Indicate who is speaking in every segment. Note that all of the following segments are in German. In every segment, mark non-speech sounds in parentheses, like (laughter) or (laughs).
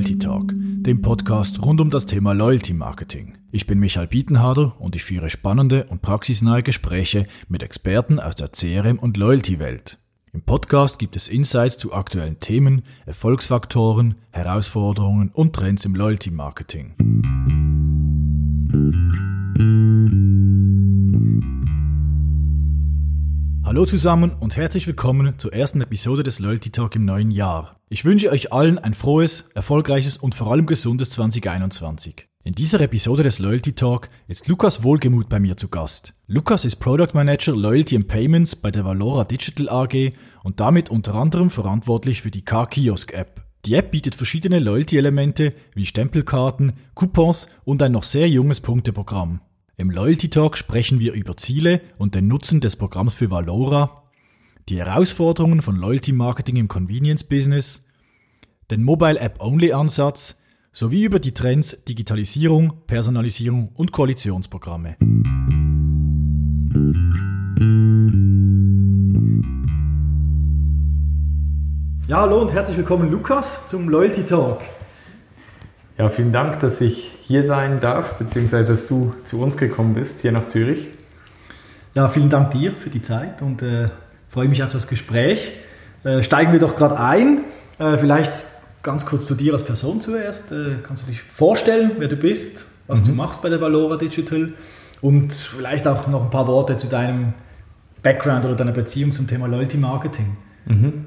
Speaker 1: Loyalty Talk, dem Podcast rund um das Thema Loyalty Marketing. Ich bin Michael Bietenharder und ich führe spannende und praxisnahe Gespräche mit Experten aus der CRM- und Loyalty-Welt. Im Podcast gibt es Insights zu aktuellen Themen, Erfolgsfaktoren, Herausforderungen und Trends im Loyalty Marketing. Hallo zusammen und herzlich willkommen zur ersten Episode des Loyalty Talk im neuen Jahr. Ich wünsche euch allen ein frohes, erfolgreiches und vor allem gesundes 2021. In dieser Episode des Loyalty Talk ist Lukas Wohlgemuth bei mir zu Gast. Lukas ist Product Manager Loyalty and Payments bei der Valora Digital AG und damit unter anderem verantwortlich für die Car-Kiosk App. Die App bietet verschiedene Loyalty-Elemente wie Stempelkarten, Coupons und ein noch sehr junges Punkteprogramm. Im Loyalty Talk sprechen wir über Ziele und den Nutzen des Programms für Valora, die Herausforderungen von Loyalty Marketing im Convenience Business, den Mobile App Only Ansatz sowie über die Trends Digitalisierung, Personalisierung und Koalitionsprogramme. Ja, hallo und herzlich willkommen Lukas zum Loyalty Talk.
Speaker 2: Ja, vielen Dank, dass ich hier sein darf, beziehungsweise dass du zu uns gekommen bist, hier nach Zürich.
Speaker 1: Ja, vielen Dank dir für die Zeit und äh, freue mich auf das Gespräch. Äh, steigen wir doch gerade ein. Äh, vielleicht ganz kurz zu dir als Person zuerst. Äh, kannst du dich vorstellen, wer du bist, was mhm. du machst bei der Valora Digital und vielleicht auch noch ein paar Worte zu deinem Background oder deiner Beziehung zum Thema Loyalty Marketing?
Speaker 2: Mhm.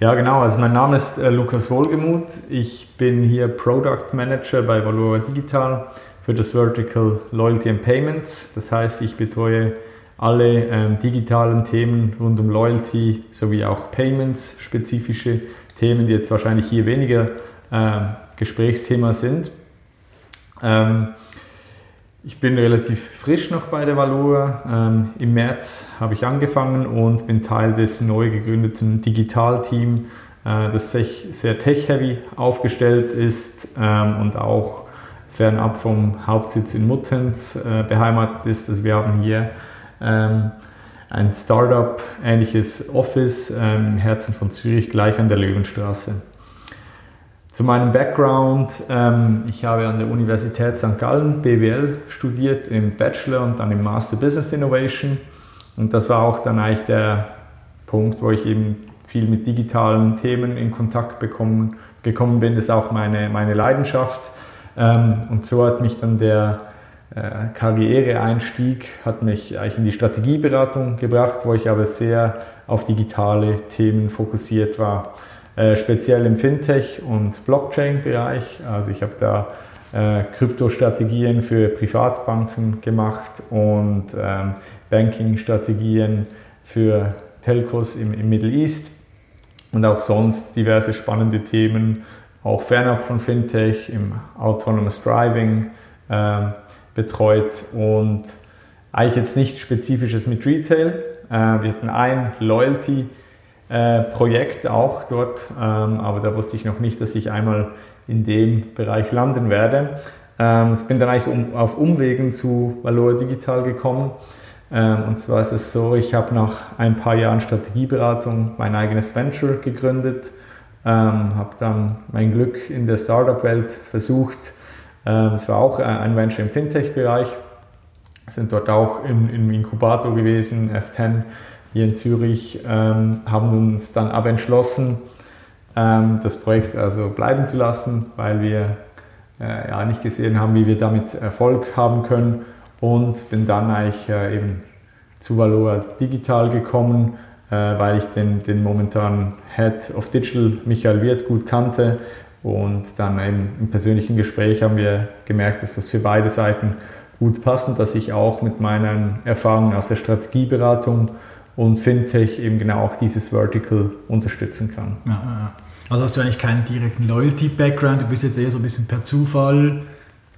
Speaker 2: Ja, genau. Also mein Name ist äh, Lukas Wohlgemuth. Ich bin hier Product Manager bei Valora Digital für das Vertical Loyalty and Payments. Das heißt, ich betreue alle ähm, digitalen Themen rund um Loyalty sowie auch Payments, spezifische Themen, die jetzt wahrscheinlich hier weniger äh, Gesprächsthema sind. Ähm, ich bin relativ frisch noch bei der Valora. Ähm, Im März habe ich angefangen und bin Teil des neu gegründeten Digitalteam, äh, das sehr tech-heavy aufgestellt ist ähm, und auch fernab vom Hauptsitz in Muttenz äh, beheimatet ist. Also wir haben hier ähm, ein Startup-ähnliches Office ähm, im Herzen von Zürich, gleich an der Löwenstraße. Zu meinem Background, ähm, ich habe an der Universität St. Gallen BWL studiert im Bachelor und dann im Master Business Innovation. Und das war auch dann eigentlich der Punkt, wo ich eben viel mit digitalen Themen in Kontakt bekommen, gekommen bin. Das ist auch meine, meine Leidenschaft. Ähm, und so hat mich dann der Karriereeinstieg hat mich eigentlich in die Strategieberatung gebracht, wo ich aber sehr auf digitale Themen fokussiert war, äh, speziell im Fintech- und Blockchain-Bereich. Also ich habe da äh, Kryptostrategien für Privatbanken gemacht und ähm, Banking-Strategien für Telcos im, im Middle East und auch sonst diverse spannende Themen, auch fernab von Fintech, im Autonomous Driving. Äh, betreut und eigentlich jetzt nichts Spezifisches mit Retail. Äh, wir hatten ein Loyalty-Projekt auch dort, ähm, aber da wusste ich noch nicht, dass ich einmal in dem Bereich landen werde. Ähm, ich bin dann eigentlich auf Umwegen zu Valor Digital gekommen. Ähm, und zwar ist es so, ich habe nach ein paar Jahren Strategieberatung mein eigenes Venture gegründet, habe dann mein Glück in der Startup-Welt versucht, ähm, es war auch äh, ein Venture im Fintech-Bereich. Sind dort auch im, im, Inkubator gewesen, F10 hier in Zürich, ähm, haben uns dann aber entschlossen, ähm, das Projekt also bleiben zu lassen, weil wir äh, ja nicht gesehen haben, wie wir damit Erfolg haben können. Und bin dann eigentlich äh, eben zu Valora Digital gekommen, äh, weil ich den, den momentanen Head of Digital Michael Wirth gut kannte und dann eben im persönlichen Gespräch haben wir gemerkt, dass das für beide Seiten gut passt und dass ich auch mit meinen Erfahrungen aus der Strategieberatung und Fintech eben genau auch dieses Vertical unterstützen kann. Ja,
Speaker 1: also hast du eigentlich keinen direkten Loyalty-Background, du bist jetzt eher so ein bisschen per Zufall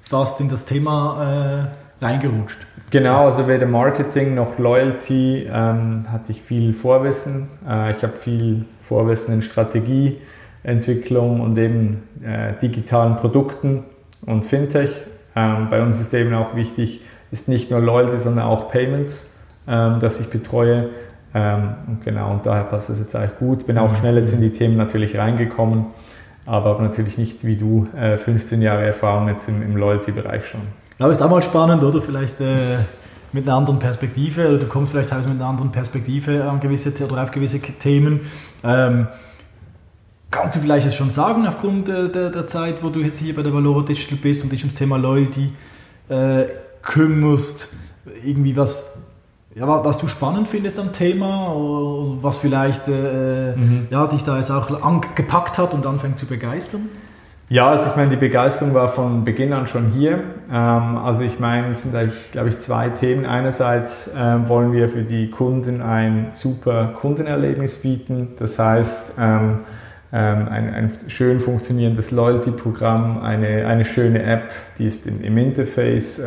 Speaker 1: fast in das Thema äh, reingerutscht.
Speaker 2: Genau, also weder Marketing noch Loyalty ähm, hatte ich viel Vorwissen. Äh, ich habe viel Vorwissen in Strategie Entwicklung und eben äh, digitalen Produkten und Fintech. Ähm, bei uns ist eben auch wichtig, ist nicht nur Loyalty, sondern auch Payments, ähm, das ich betreue. Ähm, und genau, und daher passt es jetzt eigentlich gut. Bin auch schnell jetzt in die Themen natürlich reingekommen. aber habe natürlich nicht wie du äh, 15 Jahre Erfahrung jetzt im, im Loyalty-Bereich schon.
Speaker 1: Aber ist auch mal spannend, oder? Vielleicht äh, mit einer anderen Perspektive, oder du kommst vielleicht mit einer anderen Perspektive an gewisse oder auf gewisse Themen. Ähm, kannst du vielleicht jetzt schon sagen, aufgrund äh, der, der, Zeit, wo du jetzt hier bei der Valora Digital bist und dich ums Thema Loyalty äh, kümmerst, irgendwie was, ja, was du spannend findest am Thema oder was vielleicht äh, mhm. ja, dich da jetzt auch gepackt hat und anfängt zu begeistern?
Speaker 2: Ja, also ich meine, die Begeisterung war von Beginn an schon hier. Ähm, also ich meine, es sind eigentlich, glaube ich, zwei Themen. Einerseits ähm, wollen wir für die Kunden ein super Kundenerlebnis bieten. Das heißt, ähm, ein, ein schön funktionierendes Loyalty-Programm, eine, eine schöne App, die ist im Interface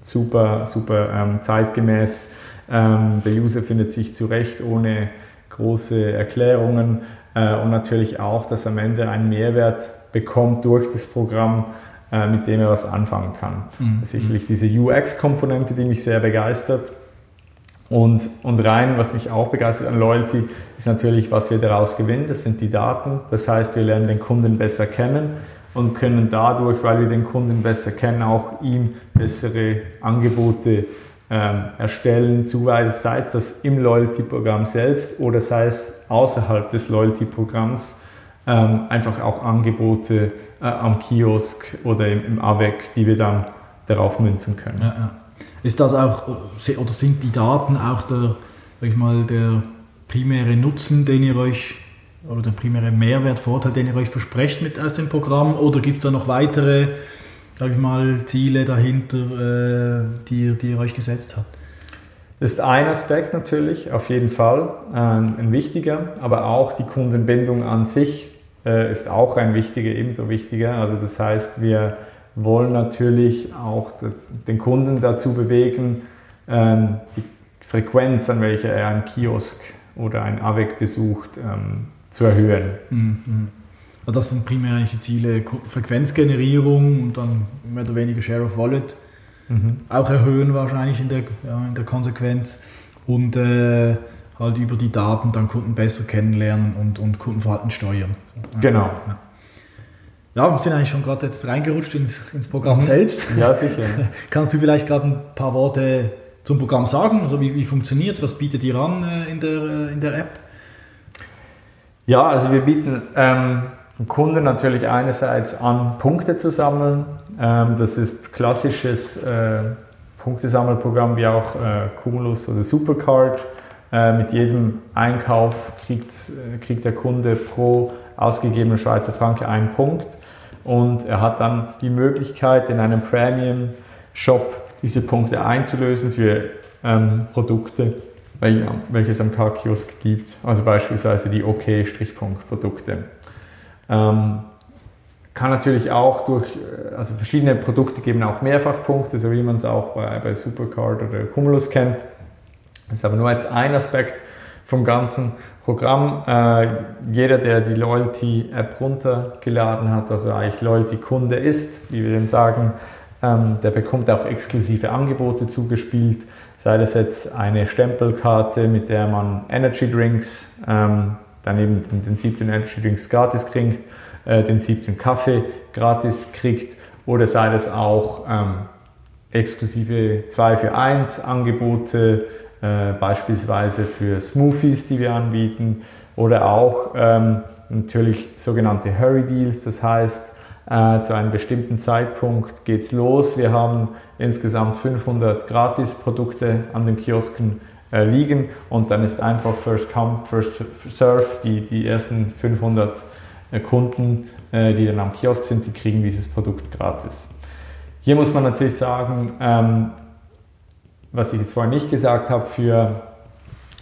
Speaker 2: super, super zeitgemäß. der User findet sich zurecht ohne große Erklärungen äh, und natürlich auch, dass am Ende ein Mehrwert bekommt durch das Programm, äh, mit dem er was anfangen kann. Mhm. Sicherlich diese UX-Komponente, die mich sehr begeistert. Und, und rein, was mich auch begeistert an Loyalty, ist natürlich, was wir daraus gewinnen. Das sind die Daten. Das heißt, wir lernen den Kunden besser kennen und können dadurch, weil wir den Kunden besser kennen, auch ihm bessere Angebote ähm, erstellen, zuweisen, sei es das im Loyalty-Programm selbst oder sei es außerhalb des Loyalty-Programms ähm, einfach auch Angebote äh, am Kiosk oder im, im AWEC, die wir dann darauf münzen können. Ja, ja.
Speaker 1: Ist das auch, oder sind die Daten auch der, sag ich mal, der primäre Nutzen, den ihr euch, oder der primäre Mehrwert, Vorteil, den ihr euch versprecht mit aus dem Programm, oder gibt es da noch weitere, sag ich mal, Ziele dahinter, äh, die, die ihr euch gesetzt habt?
Speaker 2: Das ist ein Aspekt natürlich, auf jeden Fall, ein wichtiger, aber auch die Kundenbindung an sich äh, ist auch ein wichtiger, ebenso wichtiger. Also das heißt, wir wollen natürlich auch den Kunden dazu bewegen, ähm, die Frequenz, an welcher er einen Kiosk oder einen AWEC besucht, ähm, zu erhöhen. Mhm.
Speaker 1: Das sind primär die Ziele, Frequenzgenerierung und dann mehr oder weniger Share of Wallet mhm. auch erhöhen wahrscheinlich in der, ja, in der Konsequenz und äh, halt über die Daten dann Kunden besser kennenlernen und, und Kundenverhalten steuern.
Speaker 2: Genau.
Speaker 1: Ja. Ja, wir sind eigentlich schon gerade jetzt reingerutscht ins, ins Programm mhm. selbst.
Speaker 2: Ja, sicher. (laughs)
Speaker 1: Kannst du vielleicht gerade ein paar Worte zum Programm sagen? Also wie, wie funktioniert es? Was bietet ihr an äh, in, der, äh, in der App?
Speaker 2: Ja, also wir bieten ähm, Kunden natürlich einerseits an, Punkte zu sammeln. Ähm, das ist klassisches äh, Punktesammelprogramm wie auch äh, Cumulus oder Supercard. Äh, mit jedem Einkauf kriegt, äh, kriegt der Kunde pro ausgegebenen Schweizer Franken einen Punkt und er hat dann die Möglichkeit, in einem Premium-Shop diese Punkte einzulösen für ähm, Produkte, welche es am K-Kiosk gibt, also beispielsweise die OK-Strichpunkt-Produkte. Ähm, kann natürlich auch durch, äh, also verschiedene Produkte geben auch Mehrfachpunkte, so wie man es auch bei, bei Supercard oder Cumulus kennt. Das ist aber nur jetzt ein Aspekt vom ganzen Programm. Äh, jeder, der die Loyalty-App runtergeladen hat, also eigentlich Loyalty-Kunde ist, wie wir dem sagen, ähm, der bekommt auch exklusive Angebote zugespielt, sei das jetzt eine Stempelkarte, mit der man Energy Drinks, ähm, dann eben den, den siebten Energy Drinks gratis kriegt, äh, den siebten Kaffee gratis kriegt, oder sei das auch ähm, exklusive 2 für 1 Angebote, äh, beispielsweise für Smoothies, die wir anbieten, oder auch ähm, natürlich sogenannte Hurry Deals, das heißt, äh, zu einem bestimmten Zeitpunkt geht es los. Wir haben insgesamt 500 Gratis-Produkte an den Kiosken äh, liegen und dann ist einfach First Come, First Serve. Die, die ersten 500 äh, Kunden, äh, die dann am Kiosk sind, die kriegen dieses Produkt gratis. Hier muss man natürlich sagen, ähm, was ich jetzt vorher nicht gesagt habe, für,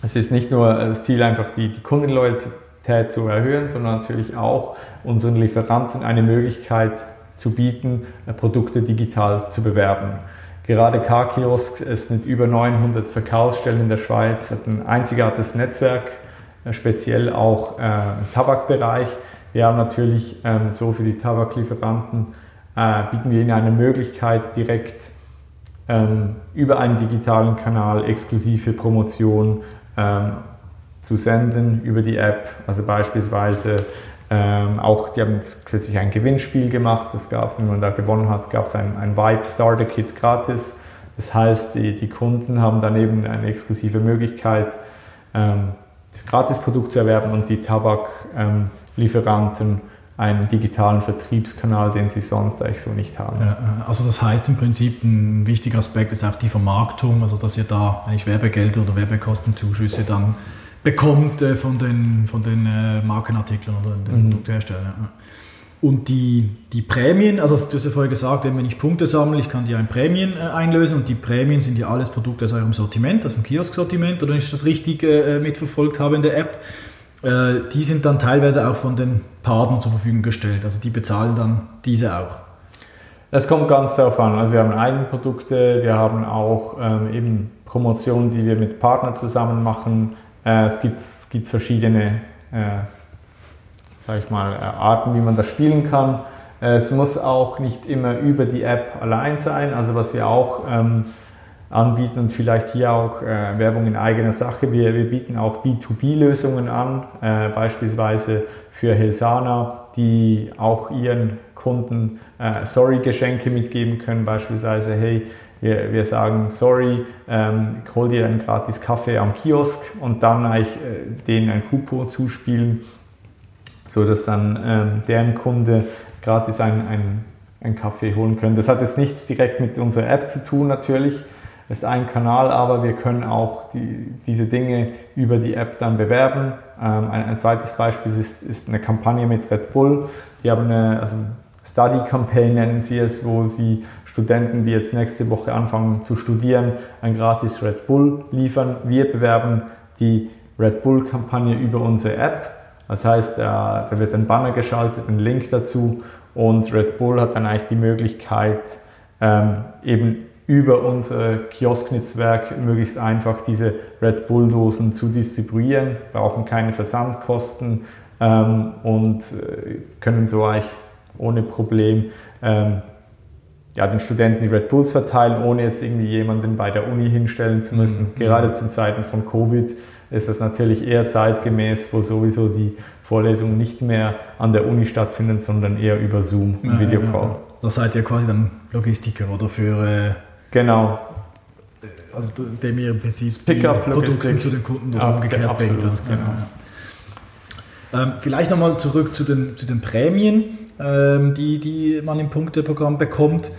Speaker 2: es ist nicht nur das Ziel, einfach die, die Kundenloyalität zu erhöhen, sondern natürlich auch unseren Lieferanten eine Möglichkeit zu bieten, äh, Produkte digital zu bewerben. Gerade K-Kiosk ist mit über 900 Verkaufsstellen in der Schweiz, hat ein einzigartiges Netzwerk, äh, speziell auch äh, im Tabakbereich. Wir haben natürlich ähm, so für die Tabaklieferanten, äh, bieten wir ihnen eine Möglichkeit, direkt ähm, über einen digitalen Kanal exklusive Promotion ähm, zu senden über die App. Also beispielsweise Ähm, auch, die haben jetzt kürzlich ein Gewinnspiel gemacht, das gab wenn man da gewonnen hat, gab es ein, ein Vibe Starter Kit gratis. Das heißt, die, die Kunden haben dann eben eine exklusive Möglichkeit, ähm, das Gratisprodukt zu erwerben und die Tabaklieferanten ähm, einen digitalen Vertriebskanal, den sie sonst eigentlich so nicht haben. Ja,
Speaker 1: also das heißt im Prinzip, ein wichtiger Aspekt ist auch die Vermarktung, also dass ihr da eigentlich Werbegelder oder Werbekostenzuschüsse dann bekommt äh, von den, von den äh, Markenartikeln oder den mhm. Produktherstellern. Und die, die Prämien, also du hast ja vorher gesagt, wenn ich Punkte sammle, ich kann die ein Prämien äh, einlösen und die Prämien sind ja alles Produkte aus eurem Sortiment, aus dem Kiosk-Sortiment, oder wenn ich das richtig äh, mitverfolgt habe in der App. Äh, die sind dann teilweise auch von den Partnern zur Verfügung gestellt. Also die bezahlen dann diese auch.
Speaker 2: Es kommt ganz darauf an. Also wir haben Eigenprodukte, wir haben auch ähm, eben Promotionen, die wir mit Partnern zusammen machen. Äh, es gibt, gibt verschiedene äh, ich mal, äh, Arten, wie man das spielen kann. Äh, es muss auch nicht immer über die App allein sein. Also was wir auch ähm, anbieten und vielleicht hier auch äh, Werbung in eigener Sache. Wir, wir bieten auch B2B-Lösungen an, äh, beispielsweise für Helsana, die auch ihren Kunden äh, Sorry-Geschenke mitgeben können, beispielsweise, hey, wir, wir sagen, sorry, ähm, hol dir einen gratis Kaffee am Kiosk und dann eigentlich äh, denen ein Coupon zuspielen, sodass dann ähm, deren Kunde gratis einen, einen, einen Kaffee holen können. Das hat jetzt nichts direkt mit unserer App zu tun natürlich, ist ein Kanal, aber wir können auch die, diese Dinge über die App dann bewerben. Ähm, ein, ein, zweites Beispiel ist, ist, eine Kampagne mit Red Bull. Die haben eine also Study Campaign nennen sie es, wo sie Studenten, die jetzt nächste Woche anfangen zu studieren, ein gratis Red Bull liefern. Wir bewerben die Red Bull Kampagne über unsere App. Das heißt, äh, da wird ein Banner geschaltet, ein Link dazu und Red Bull hat dann eigentlich die Möglichkeit, ähm, eben über unser Kiosknetzwerk möglichst einfach diese Red Bull-Dosen zu distribuieren, brauchen keine Versandkosten ähm, und äh, können so eigentlich ohne Problem ähm, ja, den Studenten die Red Bulls verteilen, ohne jetzt irgendwie jemanden bei der Uni hinstellen zu müssen. Mhm. Gerade zu Zeiten von Covid ist das natürlich eher zeitgemäß, wo sowieso die Vorlesungen nicht mehr an der Uni stattfinden, sondern eher über Zoom,
Speaker 1: ja, Videocall. Ja, ja. Da seid ihr quasi dann Logistiker oder für äh,
Speaker 2: Genau.
Speaker 1: Also dem ihr im Prinzip Produkte zu den Kunden oder ja, umgekehrt absolut, bringt. Genau. Ähm, vielleicht nochmal zurück zu den, zu den Prämien, ähm, die, die man im Punkteprogramm bekommt.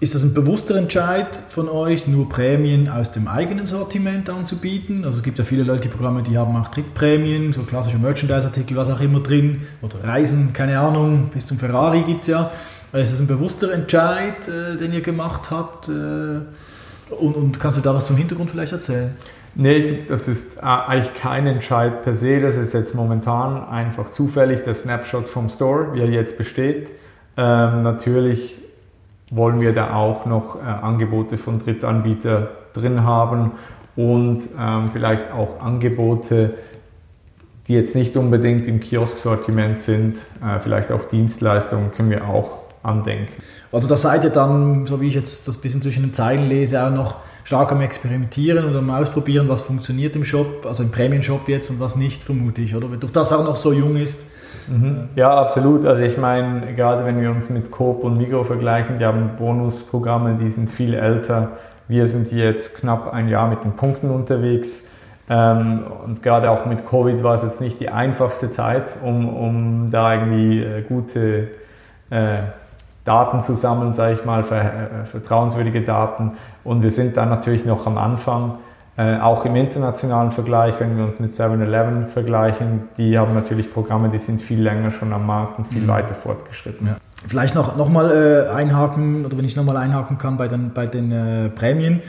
Speaker 1: Ist das ein bewusster Entscheid von euch, nur Prämien aus dem eigenen Sortiment anzubieten? Also es gibt ja viele Leute, die Programme, die haben auch Trickprämien, so klassische Merchandise-Artikel, was auch immer drin, oder Reisen, keine Ahnung, bis zum Ferrari gibt es ja. Ist das ein bewusster Entscheid, äh, den ihr gemacht habt? Äh, und, und, kannst du da was zum Hintergrund vielleicht erzählen?
Speaker 2: Nee, das ist eigentlich kein Entscheid per se. Das ist jetzt momentan einfach zufällig der Snapshot vom Store, wie er jetzt besteht. Ähm, natürlich wollen wir da auch noch äh, Angebote von Drittanbietern drin haben und ähm, vielleicht auch Angebote, die jetzt nicht unbedingt im Kiosk-Sortiment sind, äh, vielleicht auch Dienstleistungen können wir auch andenken.
Speaker 1: Also da seid ihr dann, so wie ich jetzt das bisschen zwischen den Zeilen lese, auch noch stark am Experimentieren und am Ausprobieren, was funktioniert im Shop, also im Premium-Shop jetzt und was nicht, vermute ich, oder? Durch das auch noch so jung ist.
Speaker 2: Mhm. Ja, absolut. Also ich meine, gerade wenn wir uns mit Coop und Migro vergleichen, die haben Bonusprogramme, die sind viel älter. Wir sind jetzt knapp ein Jahr mit den Punkten unterwegs. Ähm, und gerade auch mit Covid war es jetzt nicht die einfachste Zeit, um, um da irgendwie äh, gute äh, Daten zu sammeln, sage ich mal, äh, vertrauenswürdige Daten. Und wir sind dann natürlich noch am Anfang, äh, auch im internationalen Vergleich, wenn wir uns mit 7-Eleven vergleichen, die haben natürlich Programme, die sind viel länger schon am Markt und viel mhm. weiter fortgeschritten. Ja.
Speaker 1: Vielleicht noch, noch mal äh, einhaken, oder wenn ich nochmal einhaken kann bei den, bei den äh, Prämien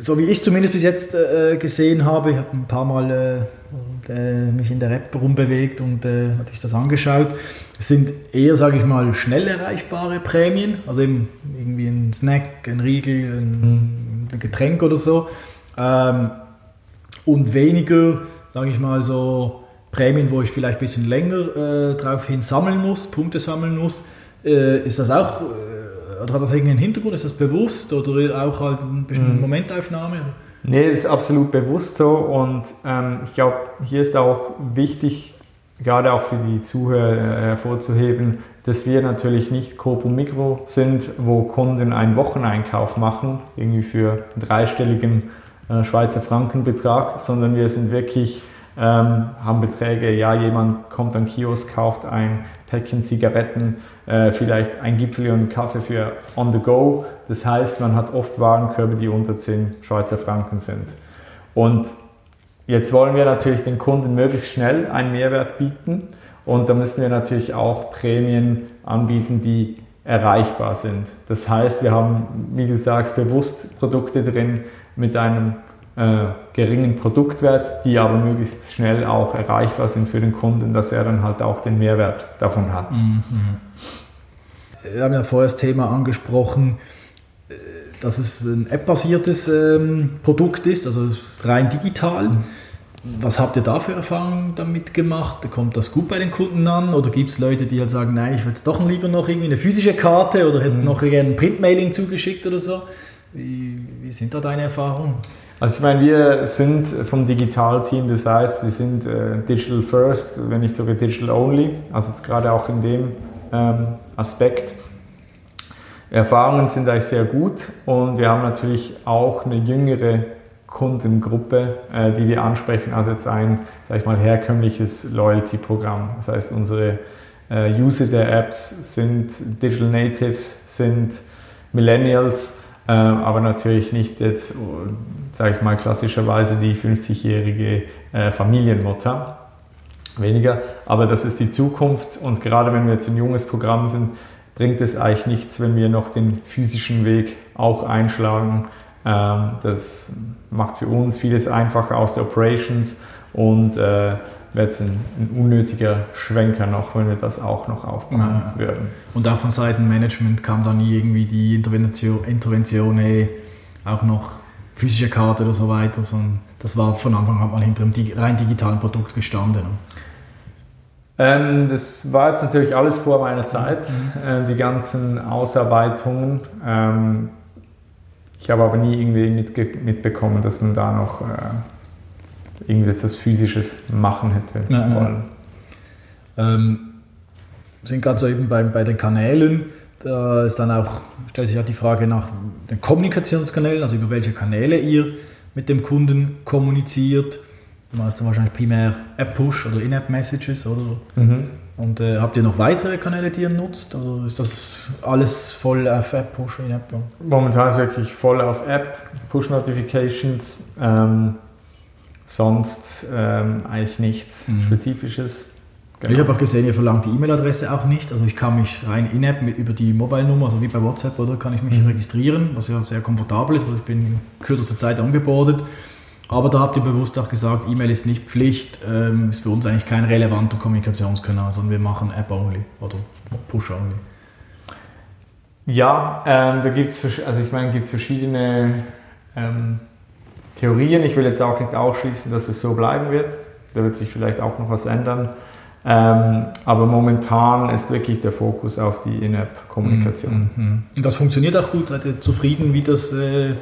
Speaker 1: so wie ich zumindest bis jetzt äh, gesehen habe, ich habe ein paar Mal äh, äh, mich in der App rumbewegt und äh, natürlich das angeschaut, es sind eher, sage ich mal, schnell erreichbare Prämien, also eben irgendwie ein Snack, ein Riegel, ein, ein Getränk oder so ähm, und weniger, sage ich mal, so Prämien, wo ich vielleicht ein bisschen länger äh, drauf hin sammeln muss, Punkte sammeln muss. Äh, ist das auch oder hat das irgendeinen Hintergrund? Ist das bewusst oder auch halt eine bestimmte mhm. Momentaufnahme?
Speaker 2: Nee, das ist absolut bewusst so und ähm, ich glaube, hier ist auch wichtig, gerade auch für die Zuhörer äh, hervorzuheben, dass wir natürlich nicht Coop und Mikro sind, wo Kunden einen Wocheneinkauf machen, irgendwie für einen dreistelligen äh, Schweizer Frankenbetrag, sondern wir sind wirklich, ähm, haben Beträge, ja, jemand kommt an Kiosk, kauft ein Päckchen Zigaretten, äh, vielleicht ein Gipfel und einen Kaffee für on the go. Das heißt, man hat oft Warenkörbe, die unter 10 Schweizer Franken sind. Und jetzt wollen wir natürlich den Kunden möglichst schnell einen Mehrwert bieten und da müssen wir natürlich auch Prämien anbieten, die erreichbar sind. Das heißt, wir haben, wie du sagst, bewusst Produkte drin mit einem äh, geringen Produktwert, die aber möglichst schnell auch erreichbar sind für den Kunden, dass er dann halt auch den Mehrwert davon hat. Mhm.
Speaker 1: Wir haben ja vorher das Thema angesprochen, äh, dass es ein App-basiertes ähm, Produkt ist, also rein digital. Mhm. Was habt ihr da für Erfahrungen damit gemacht? Kommt das gut bei den Kunden an? Oder gibt es Leute, die halt sagen, nein, ich würde doch lieber noch irgendwie eine physische Karte oder hätte mhm. noch gerne ein Printmailing zugeschickt oder so? Wie, wie sind da deine Erfahrungen?
Speaker 2: Also ich meine, wir sind vom Digitalteam, das heißt, wir sind äh, Digital First, wenn nicht sogar Digital Only, also jetzt gerade auch in dem ähm, Aspekt. Erfahrungen sind eigentlich sehr gut und wir haben natürlich auch eine jüngere Kundengruppe, äh, die wir ansprechen, als jetzt ein, sag ich mal, herkömmliches Loyalty-Programm. Das heißt, unsere äh, User der Apps sind Digital Natives, sind Millennials, aber natürlich nicht jetzt, sage ich mal, klassischerweise die 50-jährige äh, Familienmutter. Weniger, aber das ist die Zukunft und gerade wenn wir jetzt ein junges Programm sind, bringt es eigentlich nichts, wenn wir noch den physischen Weg auch einschlagen. Ähm, das macht für uns vieles einfacher aus der Operations und äh, wäre jetzt ein, ein, unnötiger Schwenker noch, wenn wir das auch noch aufbauen ja. würden.
Speaker 1: Und auch von Seiten Management kam da nie irgendwie die Intervention, Intervention ey, auch noch physische Karte oder so weiter, sondern das war von Anfang an hinter einem rein digitalen Produkt gestanden.
Speaker 2: Ähm, das war jetzt natürlich alles vor meiner Zeit, mhm. äh, die ganzen Ausarbeitungen. Ähm, ich habe aber nie irgendwie mitbekommen, dass man da noch äh, irgendwie etwas Physisches machen hätte ja, wollen.
Speaker 1: Ja. Ähm, sind gerade so eben bei, bei den Kanälen, da ist dann auch, stellt sich auch die Frage nach den Kommunikationskanälen, also über welche Kanäle ihr mit dem Kunden kommuniziert. Du machst dann wahrscheinlich primär App-Push oder In-App-Messages oder so. Mhm. Und äh, habt ihr noch weitere Kanäle, die ihr nutzt? Oder ist das alles voll auf App-Push In-App?
Speaker 2: Momentan ist wirklich voll auf App, Push-Notifications. Ähm, sonst ähm, eigentlich nichts mhm. Spezifisches.
Speaker 1: Genau. Ich habe auch gesehen, ihr verlangt die E-Mail-Adresse auch nicht. Also ich kann mich rein in-App über die Mobile-Nummer, also wie bei WhatsApp, oder kann ich mich mhm. registrieren, was ja sehr komfortabel ist. Also ich bin in kürzester Zeit angebordet. Aber da habt ihr bewusst auch gesagt, E-Mail ist nicht Pflicht, ähm, ist für uns eigentlich kein relevanter Kommunikationskanal, sondern wir machen App-only oder Push-only.
Speaker 2: Ja, ähm, da gibt es also ich meine, gibt's verschiedene ähm, Theorien. Ich will jetzt auch nicht ausschließen, dass es so bleiben wird. Da wird sich vielleicht auch noch was ändern. Ähm, aber momentan ist wirklich der Fokus auf die In-App-Kommunikation.
Speaker 1: Mhm, mhm. Und das funktioniert auch gut? Seid ihr zufrieden, wie das äh,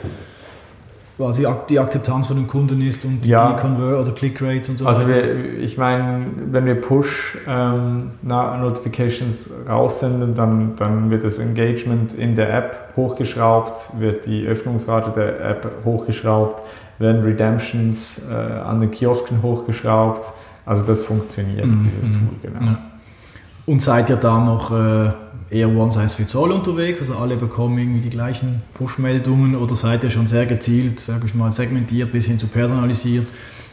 Speaker 1: quasi die Akzeptanz von den Kunden ist und ja. die Convert oder Click Rates und so
Speaker 2: also weiter? Also ich meine, wenn wir Push ähm, Notifications raussenden, dann, dann wird das Engagement in der App hochgeschraubt, wird die Öffnungsrate der App hochgeschraubt werden Redemptions äh, an den Kiosken hochgeschraubt. Also das funktioniert, mhm. dieses Tool, genau. Ja.
Speaker 1: Und seid ihr da noch äh, eher One Size Fits All unterwegs? Also alle bekommen irgendwie die gleichen Push-Meldungen oder seid ihr schon sehr gezielt, sage ich mal, segmentiert bis hin zu personalisiert,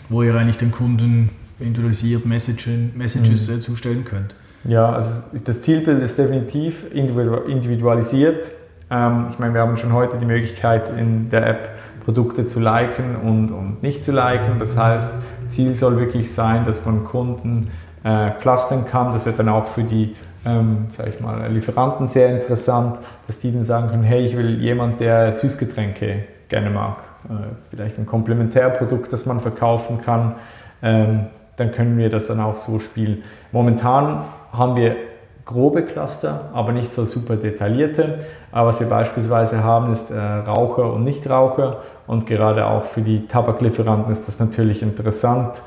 Speaker 1: wo ihr eigentlich den Kunden individualisiert Messages mhm. äh, zustellen könnt?
Speaker 2: Ja, also das Zielbild ist definitiv individualisiert. Ähm, ich meine, wir haben schon heute die Möglichkeit in der App Produkte zu liken und, und nicht zu liken. Das heißt, Ziel soll wirklich sein, dass man Kunden äh, clustern kann. Das wird dann auch für die ähm, sag ich mal, Lieferanten sehr interessant, dass die dann sagen können, hey, ich will jemand, der Süßgetränke gerne mag. Äh, vielleicht ein Komplementärprodukt, das man verkaufen kann. Ähm, dann können wir das dann auch so spielen. Momentan haben wir grobe Cluster, aber nicht so super detaillierte. Aber was wir beispielsweise haben, ist äh, Raucher und Nichtraucher. Und gerade auch für die Tabaklieferanten ist das natürlich interessant.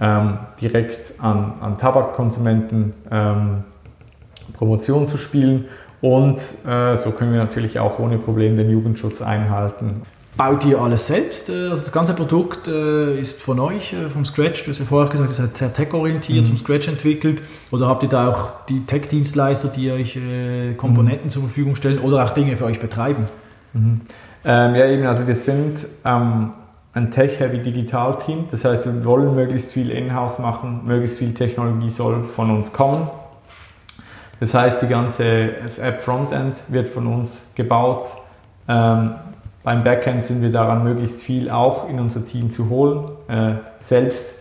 Speaker 2: ähm, direkt an, an Tabakkonsumenten ähm, Promotion zu spielen und äh, so können wir natürlich auch ohne Probleme den Jugendschutz einhalten.
Speaker 1: Baut ihr alles selbst? Äh, also das ganze Produkt äh, ist von euch, äh, vom Scratch, du hast ja vorher gesagt, ihr seid sehr tech-orientiert, mhm. vom Scratch entwickelt. Oder habt ihr da auch die Tech-Dienstleister, die euch Komponenten mhm. zur Verfügung stellen oder auch Dinge für euch betreiben?
Speaker 2: Mhm. Ähm, ja, eben, also wir sind ähm, ein Tech-Heavy Digital-Team. Das heißt, wir wollen möglichst viel in-house machen, möglichst viel Technologie soll von uns kommen. Das heißt, die ganze App-Frontend wird von uns gebaut. Ähm, beim Backend sind wir daran, möglichst viel auch in unser Team zu holen, äh, selbst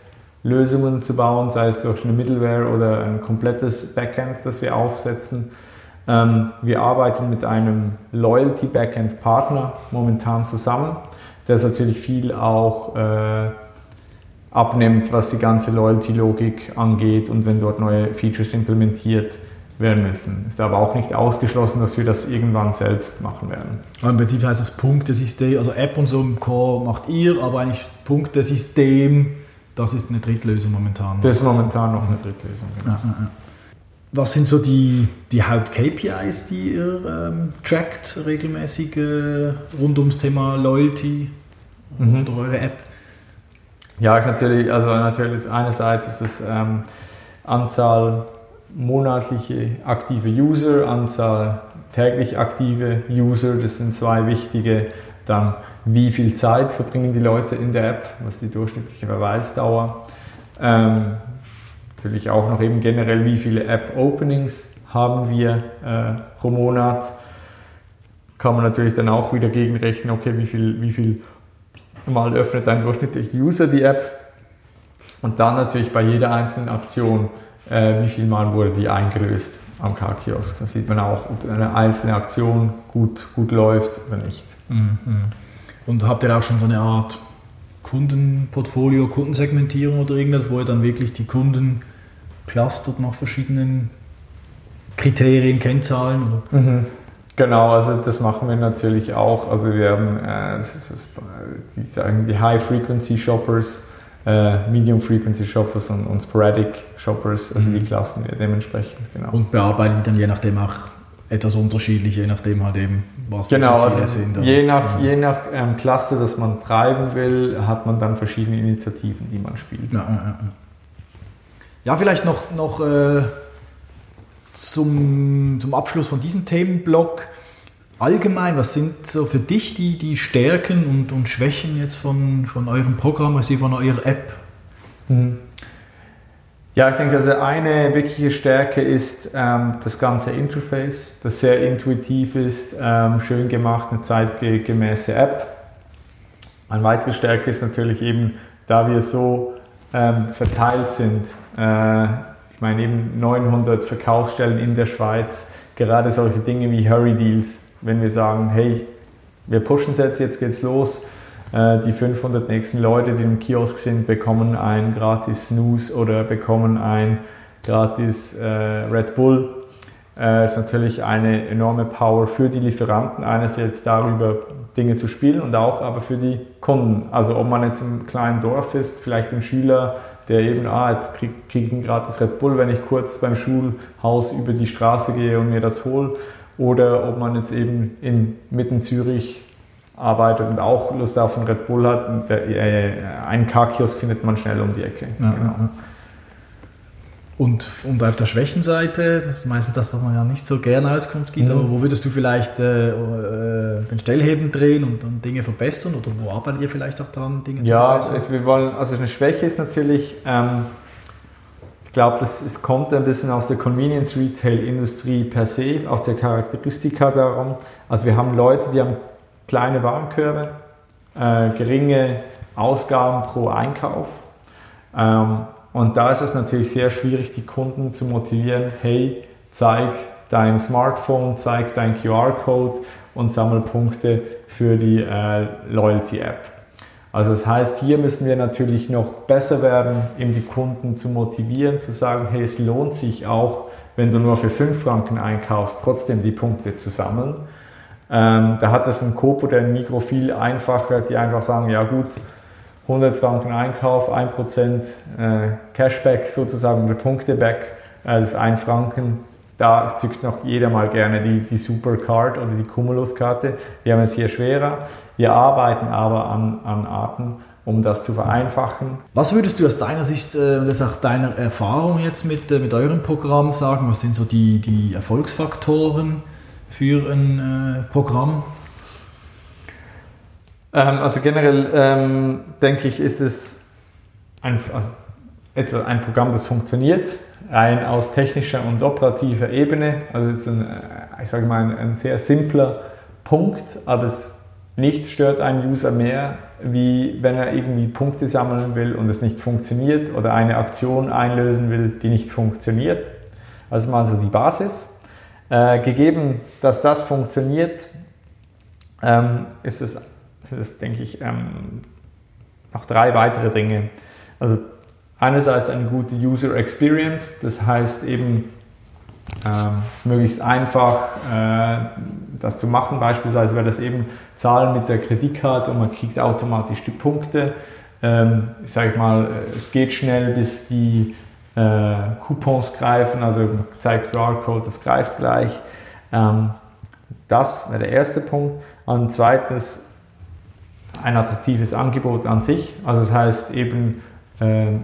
Speaker 2: Lösungen zu bauen, sei es durch eine Middleware oder ein komplettes Backend, das wir aufsetzen. Ähm, wir arbeiten mit einem Loyalty Backend Partner momentan zusammen, der es natürlich viel auch äh, abnimmt, was die ganze Loyalty-Logik angeht und wenn dort neue Features implementiert werden müssen. Ist aber auch nicht ausgeschlossen, dass wir das irgendwann selbst machen werden.
Speaker 1: Aber Im Prinzip heißt das Punktesystem, also App und so im Core macht ihr, aber eigentlich Punktesystem, das ist eine Drittlösung momentan.
Speaker 2: Das ist momentan noch eine Drittlösung. Genau. Ja, ja,
Speaker 1: Was sind so die, die Haupt-KPIs, die ihr ähm, trackt regelmäßig äh, rund ums Thema Loyalty mhm. oder eure App?
Speaker 2: Ja, natürlich, also natürlich einerseits ist es ähm, Anzahl monatliche aktive User, Anzahl täglich aktive User, das sind zwei wichtige. Dann, wie viel Zeit verbringen die Leute in der App, was ist die durchschnittliche Verweildauer. Ähm, natürlich auch noch eben generell, wie viele App-Openings haben wir äh, pro Monat. Kann man natürlich dann auch wieder gegenrechnen, okay, wie viel, wie viel Mal öffnet ein durchschnittlicher User die App. Und dann natürlich bei jeder einzelnen Aktion äh, wie viel Mal wurde die eingelöst am Car-Kiosk. Da sieht man auch, ob eine einzelne Aktion gut, gut läuft oder nicht. Mhm.
Speaker 1: Und habt ihr auch schon so eine Art Kundenportfolio, Kundensegmentierung oder irgendwas, wo ihr dann wirklich die Kunden clustert nach verschiedenen Kriterien, Kennzahlen?
Speaker 2: Mhm. Genau, also das machen wir natürlich auch. Also wir haben äh, das ist, das, die, die High-Frequency-Shoppers, äh, Medium Frequency Shoppers und, und Sporadic Shoppers, also mhm. die Klassen dementsprechend.
Speaker 1: Genau. Und bearbeitet dann je nachdem auch etwas unterschiedlich, je nachdem halt eben,
Speaker 2: was genau, für Ziele also sind. Je nach, je nach ähm, Klasse, das man treiben will, hat man dann verschiedene Initiativen, die man spielt.
Speaker 1: Ja, ja, ja vielleicht noch, noch äh, zum, zum Abschluss von diesem Themenblock allgemein, was sind so für dich die, die Stärken und, und Schwächen jetzt von, von eurem Programm, also von eurer App?
Speaker 2: Mhm. Ja, ich denke, also eine wirkliche Stärke ist ähm, das ganze Interface, das sehr intuitiv ist, ähm, schön gemacht, eine zeitgemäße App. Eine weitere Stärke ist natürlich eben, da wir so ähm, verteilt sind, äh, ich meine eben 900 Verkaufsstellen in der Schweiz, gerade solche Dinge wie Hurry Deals wenn wir sagen, hey, wir pushen es jetzt, jetzt geht's los. Äh, die 500 nächsten Leute, die im Kiosk sind, bekommen ein gratis Snooze oder bekommen ein gratis äh, Red Bull. Äh, ist natürlich eine enorme Power für die Lieferanten, einerseits darüber Dinge zu spielen und auch aber für die Kunden. Also ob man jetzt im kleinen Dorf ist, vielleicht ein Schüler, der eben, ah, jetzt kriege krieg ich ein gratis Red Bull, wenn ich kurz beim Schulhaus über die Straße gehe und mir das hole oder ob man jetzt eben in mitten Zürich arbeitet und auch Lust auf einen Red Bull hat. Äh, einen Car-Kiosk findet man schnell um die Ecke. Ja, genau. ja.
Speaker 1: Und, und auf der Schwächenseite, das ist meistens das, was man ja nicht so gerne Auskunft gibt, mhm. aber wo würdest du vielleicht äh, äh, den Stellheben drehen und, und, Dinge verbessern oder wo arbeitet ihr vielleicht auch daran, Dinge
Speaker 2: ja, zu verbessern? Ja, wir wollen, also eine Schwäche ist natürlich, ähm, glaube, das kommt ein bisschen aus der Convenience Retail Industrie per se, aus der Charakteristika darum. Also wir haben Leute, die haben kleine Warenkörbe, äh, geringe Ausgaben pro Einkauf. Ähm, und da ist es natürlich sehr schwierig, die Kunden zu motivieren, hey, zeig dein Smartphone, zeig dein QR-Code und sammel Punkte für die äh, Loyalty-App. Also das heißt, hier müssen wir natürlich noch besser werden, eben die Kunden zu motivieren, zu sagen, hey, es lohnt sich auch, wenn du nur für 5 Franken einkaufst, trotzdem die Punkte zu sammeln. Ähm, da hat es ein Coop oder ein Mikro viel einfacher, die einfach sagen, ja gut, 100 Franken Einkauf, 1% äh, Cashback sozusagen oder Punkteback, äh, das ist 1 Franken. Da zückt noch jeder mal gerne die, die Supercard oder die Cumulus-Karte. Wir haben es hier schwerer. Wir arbeiten aber an, an Arten, um das zu vereinfachen.
Speaker 1: Was würdest du aus deiner Sicht äh, und aus deiner Erfahrung jetzt mit, mit eurem Programm sagen? Was sind so die, die Erfolgsfaktoren für ein Programm?
Speaker 2: Ähm, also generell ähm, denke ich, ist es ein, also etwa ein Programm, das funktioniert, rein aus technischer und operativer Ebene. Also jetzt ein, äh, ich sage mal, ein, ein sehr simpler Punkt, aber es nichts stört einen User mehr, wie wenn er irgendwie Punkte sammeln will und es nicht funktioniert oder eine Aktion einlösen will, die nicht funktioniert. Also mal so die Basis. Äh, gegeben, dass das funktioniert, ähm, ist es sind es, denke ich, ähm, noch drei weitere Dinge. Also einerseits eine gute User Experience, das heißt eben ähm, möglichst einfach äh, das zu machen. Beispielsweise wäre das eben Zahlen mit der Kreditkarte und man kriegt automatisch die Punkte. Ähm, ich sage mal, es geht schnell, bis die äh, Coupons greifen, also man zeigt QR-Code, das greift gleich. Ähm, das wäre der erste Punkt. Und zweitens ein attraktives Angebot an sich. Also das heißt eben,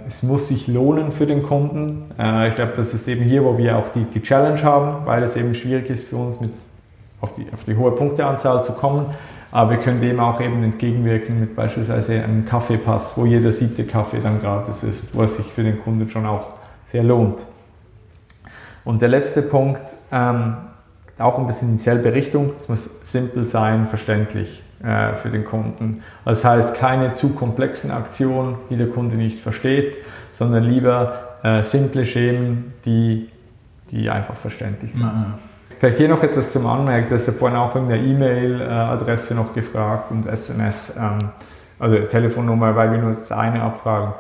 Speaker 2: es muss sich lohnen für den Kunden. Äh, ich glaube, das ist eben hier, wo wir auch die, die Challenge haben, weil es eben schwierig ist für uns, mit auf die, auf die hohe Punkteanzahl zu kommen. Aber wir können dem auch eben entgegenwirken mit beispielsweise einem Kaffeepass, wo jeder siebte Kaffee dann gratis ist, wo es sich für den Kunden schon auch sehr lohnt. Und der letzte Punkt, ähm, auch ein bisschen in dieselbe Richtung, es muss simpel sein, verständlich. Äh, für den Kunden. Das heißt, keine zu komplexen Aktionen, die der Kunde nicht versteht, sondern lieber äh, simple Schemen, die, die einfach verständlich sind. Mhm. Vielleicht hier noch etwas zum Anmerken, das ist ja vorhin auch wegen der E-Mail-Adresse noch gefragt und SMS, ähm, also Telefonnummer, weil wir nur das eine abfragen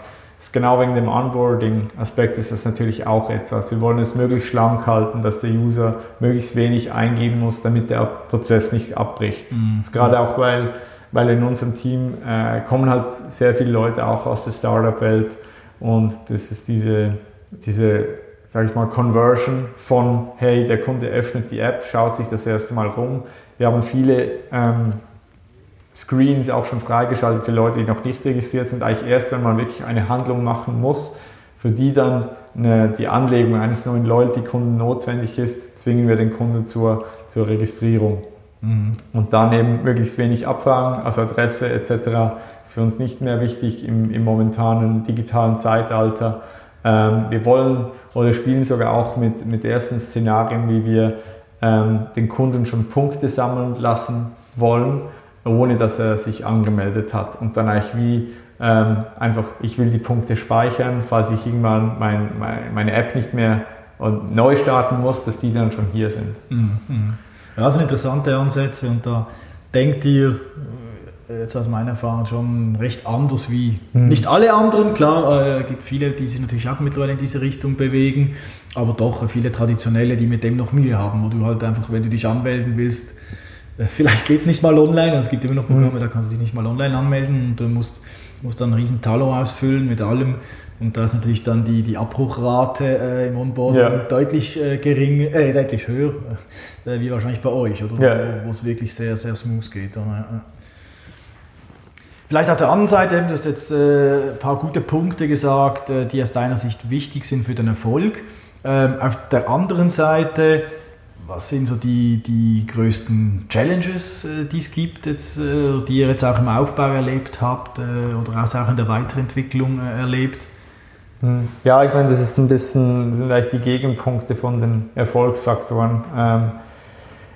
Speaker 2: ist genau wegen dem Onboarding-Aspekt ist das natürlich auch etwas. Wir wollen es möglichst schlank halten, dass der User möglichst wenig eingeben muss, damit der Prozess nicht abbricht. Mhm. Das ist gerade auch, weil, weil in unserem Team äh, kommen halt sehr viele Leute auch aus der Startup-Welt und das ist diese, diese sage ich mal, Conversion von, hey, der Kunde öffnet die App, schaut sich das erste Mal rum. Wir haben viele ähm, Screens auch schon freigeschaltet für Leute, die noch nicht registriert sind. Eigentlich erst, wenn man wirklich eine Handlung machen muss, für die dann eine, die Anlegung eines neuen Loyalty-Kunden notwendig ist, zwingen wir den Kunden zur, zur Registrierung. Mhm. Und dann eben möglichst wenig Abfragen, also Adresse etc. ist für uns nicht mehr wichtig im, im momentanen digitalen Zeitalter. Ähm, wir wollen oder spielen sogar auch mit, mit ersten Szenarien, wie wir ähm, den Kunden schon Punkte sammeln lassen wollen ohne dass er sich angemeldet hat. Und dann eigentlich wie ähm, einfach, ich will die Punkte speichern, falls ich irgendwann mein, mein, meine App nicht mehr neu starten muss, dass die dann schon hier sind. Mhm.
Speaker 1: Ja, das sind interessante Ansätze und da denkt ihr äh, jetzt aus meiner Erfahrung schon recht anders wie mhm. nicht alle anderen. Klar, es äh, gibt viele, die sich natürlich auch mittlerweile in diese Richtung bewegen, aber doch viele traditionelle, die mit dem noch Mühe haben, wo du halt einfach, wenn du dich anmelden willst, vielleicht geht es nicht mal online, es gibt immer noch Programme, mhm. da kannst du dich nicht mal online anmelden und du musst, musst dann einen riesen Talo ausfüllen mit allem. Und da ist natürlich dann die, die Abbruchrate äh, im Onboarding ja. deutlich äh, gering, äh, deutlich höher, äh, wie wahrscheinlich bei euch, oder? Ja. Wo es wirklich sehr, sehr smooth geht. Oder? Vielleicht auf der anderen Seite, du hast jetzt äh, ein paar gute Punkte gesagt, äh, die aus deiner Sicht wichtig sind für den Erfolg. Ähm, auf der anderen Seite was sind so die, die größten Challenges, äh, die es gibt, jetzt, äh, die ihr jetzt auch im Aufbau erlebt habt äh, oder auch in der Weiterentwicklung erlebt?
Speaker 2: Hm. Ja, ich meine, das ist ein bisschen, sind eigentlich die Gegenpunkte von den Erfolgsfaktoren. Ähm,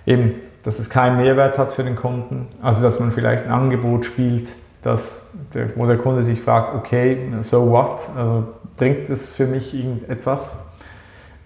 Speaker 2: eben, dass es keinen Mehrwert hat für den Kunden, also dass man vielleicht ein Angebot spielt, das, der, wo der Kunde sich fragt, okay, so what, also bringt es für mich irgendetwas?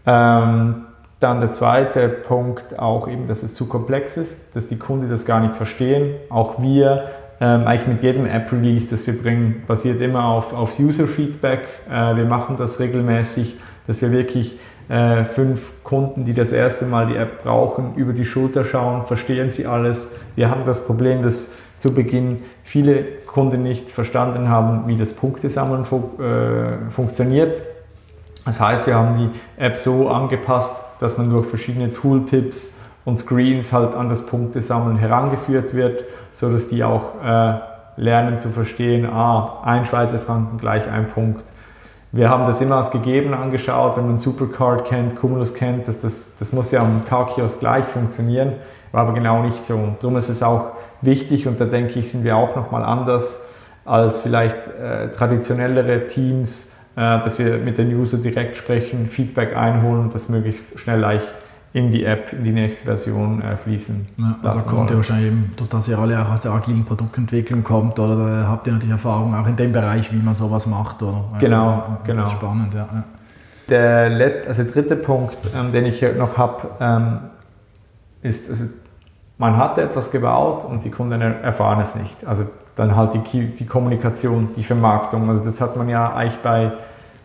Speaker 2: Ähm, dann der zweite Punkt auch eben, dass es zu komplex ist, dass die Kunden das gar nicht verstehen. Auch wir, ähm, eigentlich mit jedem App-Release, das wir bringen, basiert immer auf, auf User-Feedback. Äh, wir machen das regelmäßig, dass wir wirklich äh, fünf Kunden, die das erste Mal die App brauchen, über die Schulter schauen, verstehen sie alles. Wir hatten das Problem, dass zu Beginn viele Kunden nicht verstanden haben, wie das Punktesammeln fu äh, funktioniert. Das heißt, wir haben die App so angepasst, dass man durch verschiedene Tooltips und Screens halt an das Punktesammeln herangeführt wird, so dass die auch äh, lernen zu verstehen, ah, ein Schweizer Franken gleich ein Punkt. Wir haben das immer als gegeben angeschaut, wenn man Supercard kennt, Cumulus kennt, dass das, das muss ja am K-Kiosk gleich funktionieren, war aber genau nicht so. Darum ist es auch wichtig und da denke ich, sind wir auch nochmal anders als vielleicht äh, traditionellere Teams, dass wir mit den User direkt sprechen, Feedback einholen und das möglichst schnell leicht in die App, in die nächste Version äh, fließen.
Speaker 1: Ja, da kommt ihr wahrscheinlich eben, durch das ihr alle auch aus der agilen Produktentwicklung kommt, oder da habt ihr natürlich Erfahrung auch in dem Bereich, wie man sowas macht, oder?
Speaker 2: Genau,
Speaker 1: ja,
Speaker 2: genau.
Speaker 1: Das ist spannend, ja.
Speaker 2: Der Let also dritte Punkt, ähm, den ich noch habe, ähm, ist, also man hat etwas gebaut und die Kunden erfahren es nicht. Also dann halt die, die Kommunikation, die Vermarktung. Also das hat man ja eigentlich bei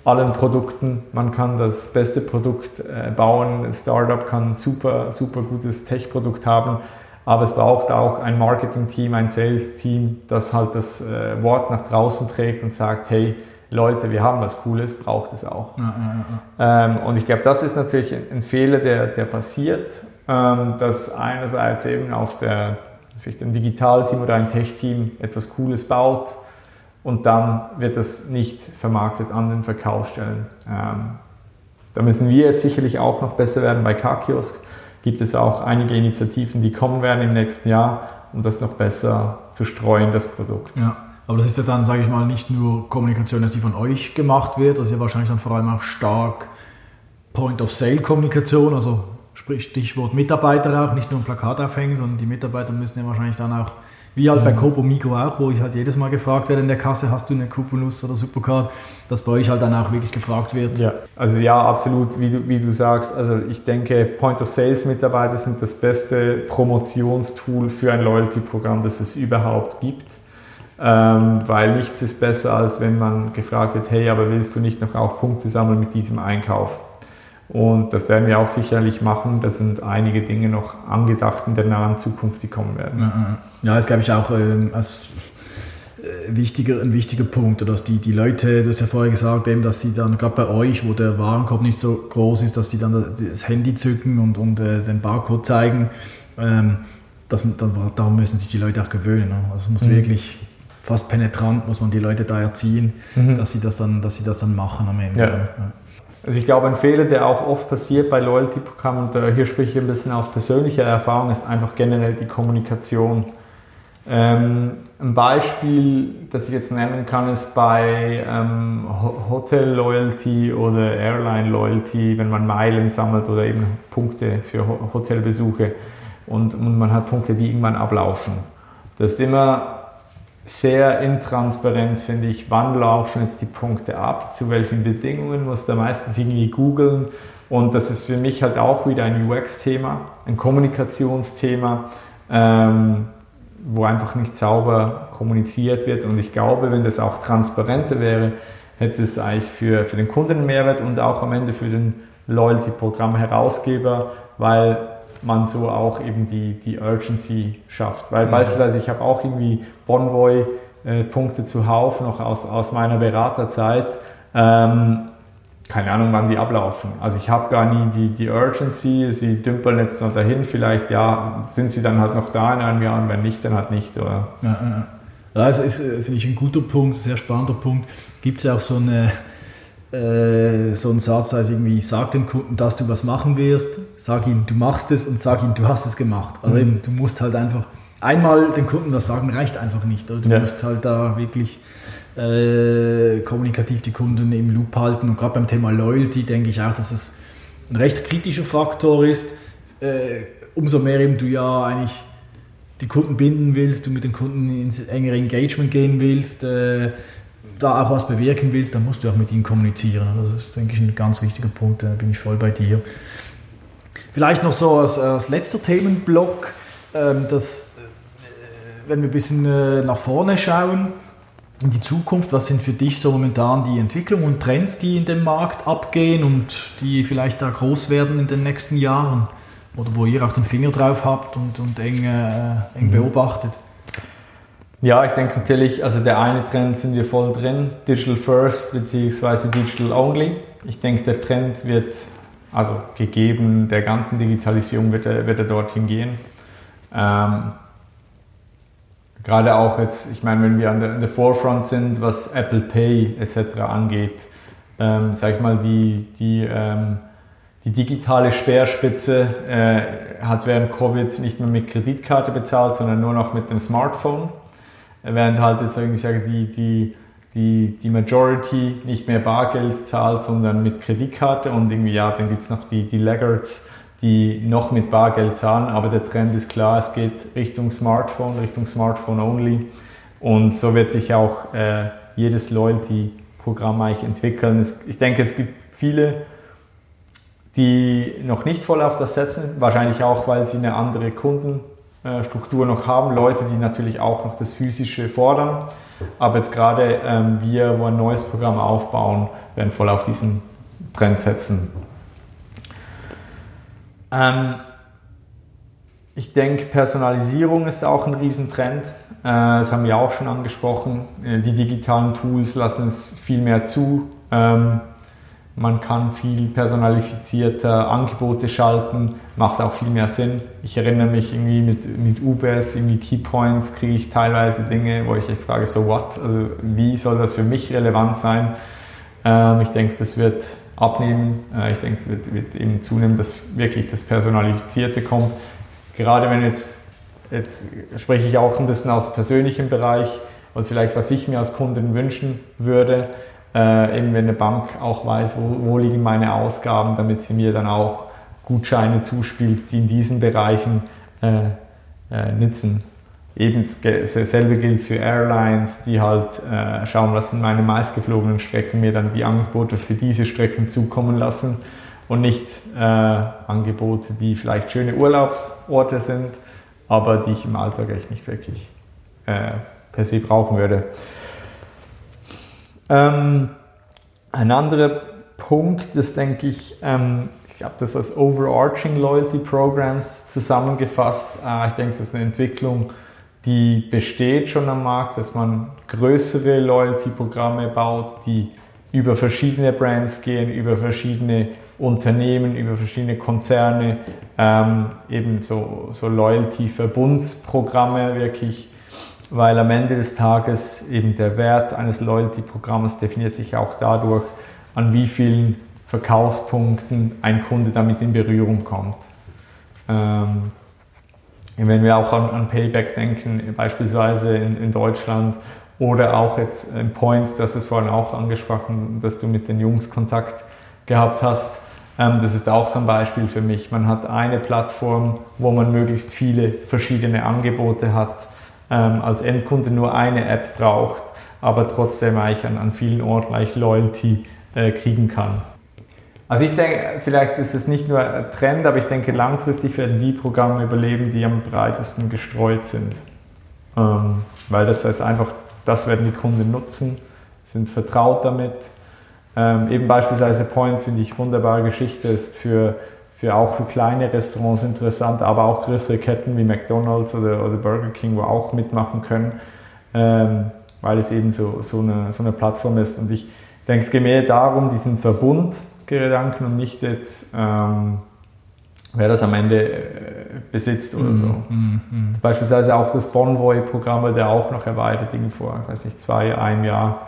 Speaker 2: allen Produkten. Man kann das beste Produkt äh, bauen. Ein Startup kann ein super, super gutes Tech-Produkt haben. Aber es braucht auch ein Marketing-Team, ein Sales-Team, das halt das äh, Wort nach draußen trägt und sagt, hey, Leute, wir haben was Cooles, braucht es auch. Ja, ja, ja. Ähm, und ich glaube, das ist natürlich ein Fehler, der, der passiert, ähm, dass einerseits eben auf der, vielleicht ein Digitalteam oder ein Tech-Team etwas Cooles baut, und dann wird das nicht vermarktet an den Verkaufsstellen. Ähm, da müssen wir jetzt sicherlich auch noch besser werden. Bei K-Kiosk gibt es auch einige Initiativen, die kommen werden im nächsten Jahr, um das noch besser zu streuen, das Produkt.
Speaker 1: Ja. Aber das ist ja dann, sage ich mal, nicht nur Kommunikation, die von euch gemacht wird, das ist ja wahrscheinlich dann vor allem auch stark Point-of-Sale-Kommunikation, also sprich Stichwort Mitarbeiter auch, nicht nur ein Plakat aufhängen, sondern die Mitarbeiter müssen ja wahrscheinlich dann auch wie halt bei Coop und Mikro auch, wo ich halt jedes Mal gefragt werde in der Kasse, hast du eine Couponus oder Supercard, dass bei euch halt dann auch wirklich gefragt wird.
Speaker 2: Ja, also ja, absolut, wie du, wie du sagst. Also ich denke, Point-of-Sales-Mitarbeiter sind das beste Promotionstool für ein Loyalty-Programm, das es überhaupt gibt. Ähm, weil nichts ist besser, als wenn man gefragt wird, hey, aber willst du nicht noch auch Punkte sammeln mit diesem Einkauf? Und das werden wir auch sicherlich machen. Da sind einige Dinge noch angedacht in der nahen Zukunft, die kommen werden.
Speaker 1: Ja, ja das glaube ich auch ähm, als äh, wichtiger, ein wichtiger Punkt, dass die, die Leute, du hast ja vorher gesagt, eben, dass sie dann gerade bei euch, wo der Warenkorb nicht so groß ist, dass sie dann das Handy zücken und, und äh, den Barcode zeigen. Ähm, das, dann, darum müssen sich die Leute auch gewöhnen. Ne? Also es muss mhm. wirklich fast penetrant, muss man die Leute da erziehen, mhm. dass, sie das dann, dass sie das dann machen am Ende. Ja. Ja.
Speaker 2: Also ich glaube, ein Fehler, der auch oft passiert bei Loyalty-Programmen, und äh, hier spreche ich ein bisschen aus persönlicher Erfahrung, ist einfach generell die Kommunikation. Ähm, ein Beispiel, das ich jetzt nennen kann, ist bei ähm, Hotel Loyalty oder Airline Loyalty, wenn man Meilen sammelt oder eben Punkte für Hotelbesuche und, und man hat Punkte, die irgendwann ablaufen. Das ist immer sehr intransparent, finde ich, wann laufen jetzt die Punkte ab, zu welchen Bedingungen, muss da meistens irgendwie googeln. Und das ist für mich halt auch wieder ein UX-Thema, ein Kommunikationsthema, ähm, wo einfach nicht sauber kommuniziert wird. Und ich glaube, wenn das auch transparenter wäre, hätte es eigentlich für, für den Kunden einen Mehrwert und auch am Ende für den Loyalty-Programm-Herausgeber, weil man so auch eben die, die Urgency schafft. Weil mhm. beispielsweise ich habe auch irgendwie Bonvoy-Punkte äh, zuhauf, noch aus, aus meiner Beraterzeit. Ähm, keine Ahnung, wann die ablaufen. Also ich habe gar nie die, die Urgency, sie dümpeln jetzt noch dahin, vielleicht ja, sind sie dann halt noch da in einem Jahr und wenn nicht, dann halt nicht. Oder?
Speaker 1: Ja, ja. Das ist, äh, finde ich, ein guter Punkt, sehr spannender Punkt. Gibt es auch so eine äh, so ein Satz heißt irgendwie, sag dem Kunden, dass du was machen wirst, sag ihm, du machst es und sag ihm, du hast es gemacht. Also mhm. eben, du musst halt einfach, einmal dem Kunden was sagen, reicht einfach nicht. Oder? Du ja. musst halt da wirklich äh, kommunikativ die Kunden im Loop halten. Und gerade beim Thema Loyalty denke ich auch, dass es ein recht kritischer Faktor ist. Äh, umso mehr eben du ja eigentlich die Kunden binden willst, du mit den Kunden ins engere Engagement gehen willst, äh, da auch was bewirken willst, dann musst du auch mit ihnen kommunizieren. Das ist, denke ich, ein ganz wichtiger Punkt, da bin ich voll bei dir. Vielleicht noch so als, als letzter Themenblock, ähm, dass, äh, wenn wir ein bisschen äh, nach vorne schauen, in die Zukunft, was sind für dich so momentan die Entwicklungen und Trends, die in dem Markt abgehen und die vielleicht da groß werden in den nächsten Jahren? Oder wo ihr auch den Finger drauf habt und, und eng, äh, eng mhm. beobachtet?
Speaker 2: Ja, ich denke natürlich, also der eine Trend sind wir voll drin, Digital First bzw. Digital Only. Ich denke, der Trend wird, also gegeben der ganzen Digitalisierung, wird er, wird er dorthin gehen. Ähm, gerade auch jetzt, ich meine, wenn wir an der, an der Forefront sind, was Apple Pay etc. angeht, ähm, sag ich mal, die, die, ähm, die digitale Speerspitze äh, hat während Covid nicht mehr mit Kreditkarte bezahlt, sondern nur noch mit dem Smartphone. Während halt jetzt irgendwie die, die, die, die Majority nicht mehr Bargeld zahlt, sondern mit Kreditkarte und irgendwie, ja, dann gibt es noch die, die Laggards, die noch mit Bargeld zahlen, aber der Trend ist klar, es geht Richtung Smartphone, Richtung Smartphone only. Und so wird sich auch äh, jedes Loyalty-Programm eigentlich entwickeln. Es, ich denke, es gibt viele, die noch nicht voll auf das setzen, wahrscheinlich auch, weil sie eine andere Kundenstruktur noch haben, Leute, die natürlich auch noch das Physische fordern, aber jetzt gerade ähm, wir, wo ein neues Programm aufbauen, werden voll auf diesen Trend setzen. Ähm, ich denke, Personalisierung ist auch ein Riesentrend. Äh, das haben wir auch schon angesprochen. Äh, die digitalen Tools lassen es viel mehr zu. Ähm, man kann viel personalisierter Angebote schalten, macht auch viel mehr Sinn. Ich erinnere mich irgendwie mit, mit UBS, irgendwie Keypoints, kriege ich teilweise Dinge, wo ich echt frage, so what? Also wie soll das für mich relevant sein? Ähm, ich denke, das wird abnehmen. Äh, ich denke, es wird, wird, eben zunehmen, dass wirklich das Personalisierte kommt. Gerade wenn jetzt, jetzt spreche ich auch ein bisschen aus persönlichem Bereich und vielleicht was ich mir als Kunden wünschen würde, äh, eben wenn eine Bank auch weiß, wo, wo liegen meine Ausgaben, damit sie mir dann auch Gutscheine zuspielt, die in diesen Bereichen äh, äh, nützen. Eben dasselbe gilt für Airlines, die halt äh, schauen, was sind meine meistgeflogenen Strecken, mir dann die Angebote für diese Strecken zukommen lassen und nicht äh, Angebote, die vielleicht schöne Urlaubsorte sind, aber die ich im Alltag echt nicht wirklich äh, per se brauchen würde. Ähm, ein anderer Punkt, das denke ich, ähm, ich habe das als Overarching Loyalty Programs zusammengefasst. Äh, ich denke, das ist eine Entwicklung, die besteht schon am Markt, dass man größere Loyalty-Programme baut, die über verschiedene Brands gehen, über verschiedene Unternehmen, über verschiedene Konzerne, ähm, eben so, so Loyalty-Verbundsprogramme wirklich, weil am Ende des Tages eben der Wert eines Loyalty-Programms definiert sich auch dadurch, an wie vielen Verkaufspunkten ein Kunde damit in Berührung kommt. Ähm, wenn wir auch an, an Payback denken, beispielsweise in, in, Deutschland oder auch jetzt in Points, das ist vorhin auch angesprochen, dass du mit den Jungs Kontakt gehabt hast. Ähm, das ist auch so ein Beispiel für mich. Man hat eine Plattform, wo man möglichst viele verschiedene Angebote hat, ähm, als Endkunde nur eine App braucht, aber trotzdem eigentlich an, an vielen Orten gleich Loyalty äh, kriegen kann. Also ich denke, vielleicht ist es nicht nur Trend, aber ich denke, langfristig werden die Programme überleben, die am breitesten gestreut sind. Ähm, weil das heißt einfach, das werden die Kunden nutzen, sind vertraut damit. Ähm, eben beispielsweise Points finde ich wunderbare Geschichte, ist für, für auch für kleine Restaurants interessant, aber auch größere Ketten wie McDonald's oder, oder Burger King, wo auch mitmachen können, ähm, weil es eben so, so, eine, so eine Plattform ist. Und ich denke, es geht mehr darum, diesen Verbund Gedanken und nicht jetzt, ähm, wer das am Ende äh, besitzt oder so. Mm, mm, Beispielsweise auch das Bonvoy-Programm wurde auch noch erweitert, vor, ich weiß nicht, zwei, einem Jahr,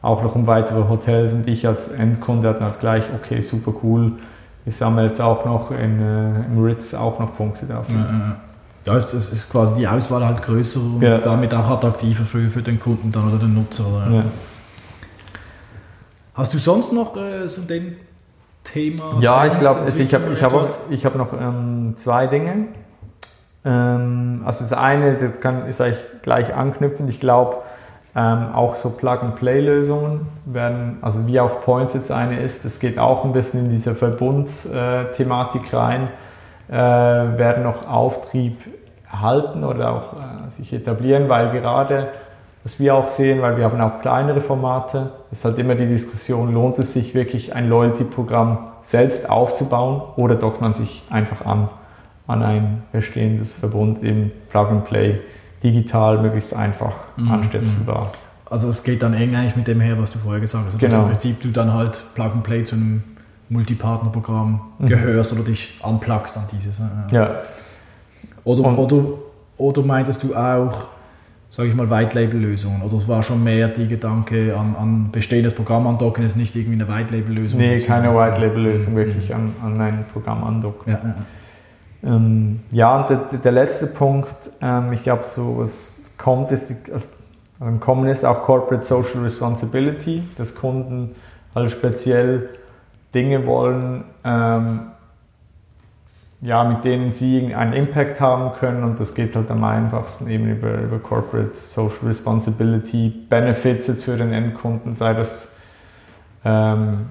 Speaker 2: auch noch um weitere Hotels und ich als Endkunde hatte halt gleich, okay, super cool, ich sammle jetzt auch noch in, äh, im Ritz auch noch Punkte dafür.
Speaker 1: Ja, es ist, ist, quasi die Auswahl halt größer und ja. damit auch attraktiver für, für den Kunden dann oder den Nutzer. Oder? Ja. Hast du sonst noch äh, so den Thema?
Speaker 2: Ja, ich glaube, also ich habe ich hab, ich hab noch ähm, zwei Dinge. Ähm, also das eine, das kann, ist eigentlich gleich anknüpfend. Ich glaube, ähm, auch so Plug-and-Play-Lösungen werden, also wie auch Points jetzt eine ist, das geht auch ein bisschen in diese Verbundsthematik rein, äh, werden noch Auftrieb erhalten oder auch äh, sich etablieren, weil gerade was wir auch sehen, weil wir haben auch kleinere Formate, ist halt immer die Diskussion, lohnt es sich wirklich ein Loyalty-Programm selbst aufzubauen oder dockt man sich einfach an, an ein bestehendes Verbund im Plug and Play, digital möglichst einfach mhm. anstöpselbar.
Speaker 1: Also es geht dann eng eigentlich mit dem her, was du vorher gesagt hast. Also genau. Dass im Prinzip du dann halt Plug and Play zu einem Multipartnerprogramm mhm. gehörst oder dich anplugst an dieses.
Speaker 2: Ja.
Speaker 1: Oder, oder, oder meintest du auch, sage ich mal, White-Label-Lösungen? Oder es war schon mehr die Gedanke an, an bestehendes Programm andocken, ist nicht irgendwie eine White-Label-Lösung?
Speaker 2: Nee, keine White-Label-Lösung, wirklich an, an ein Programm andocken.
Speaker 1: Ja, ja.
Speaker 2: Ähm, ja und der, der, letzte Punkt, ähm, ich glaube, so was kommt, ist, die, also, also Kommen ist auch Corporate Social Responsibility, dass Kunden halt speziell Dinge wollen, ähm, ja, mit denen sie einen Impact haben können und das geht halt am einfachsten eben über, über Corporate Social Responsibility Benefits jetzt für den Endkunden, sei das ähm,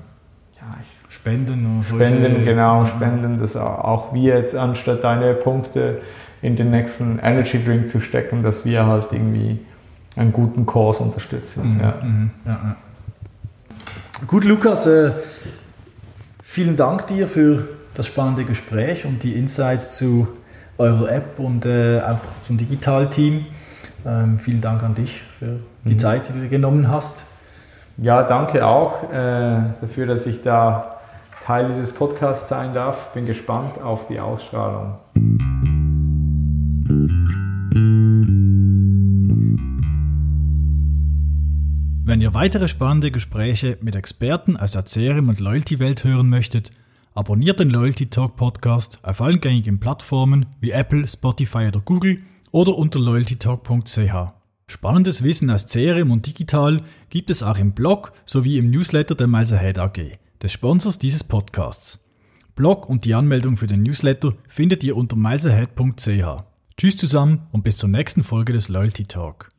Speaker 1: Spenden.
Speaker 2: Spenden, genau, Spenden, dass auch wir jetzt anstatt deine Punkte in den nächsten Energy Drink zu stecken, dass wir halt irgendwie einen guten Kurs unterstützen.
Speaker 1: Mhm, ja. Mhm, ja, ja. Gut, Lukas, äh, vielen Dank dir für das spannende Gespräch und die Insights zu eurer App und äh, auch zum Digitalteam. Ähm, vielen Dank an dich für die mhm. Zeit, die du dir genommen hast.
Speaker 2: Ja, danke auch äh, dafür, dass ich da Teil dieses Podcasts sein darf. Bin gespannt auf die Ausstrahlung.
Speaker 1: Wenn ihr weitere spannende Gespräche mit Experten aus der CRM und Loyalty-Welt hören möchtet, abonniert den Loyalty Talk Podcast auf allen gängigen Plattformen wie Apple, Spotify oder Google oder unter loyaltytalk.ch. Spannendes Wissen aus CRM und digital gibt es auch im Blog sowie im Newsletter der Miles Ahead AG des Sponsors dieses Podcasts. Blog und die Anmeldung für den Newsletter findet ihr unter milesahead.ch. Tschüss zusammen und bis zur nächsten Folge des Loyalty Talk.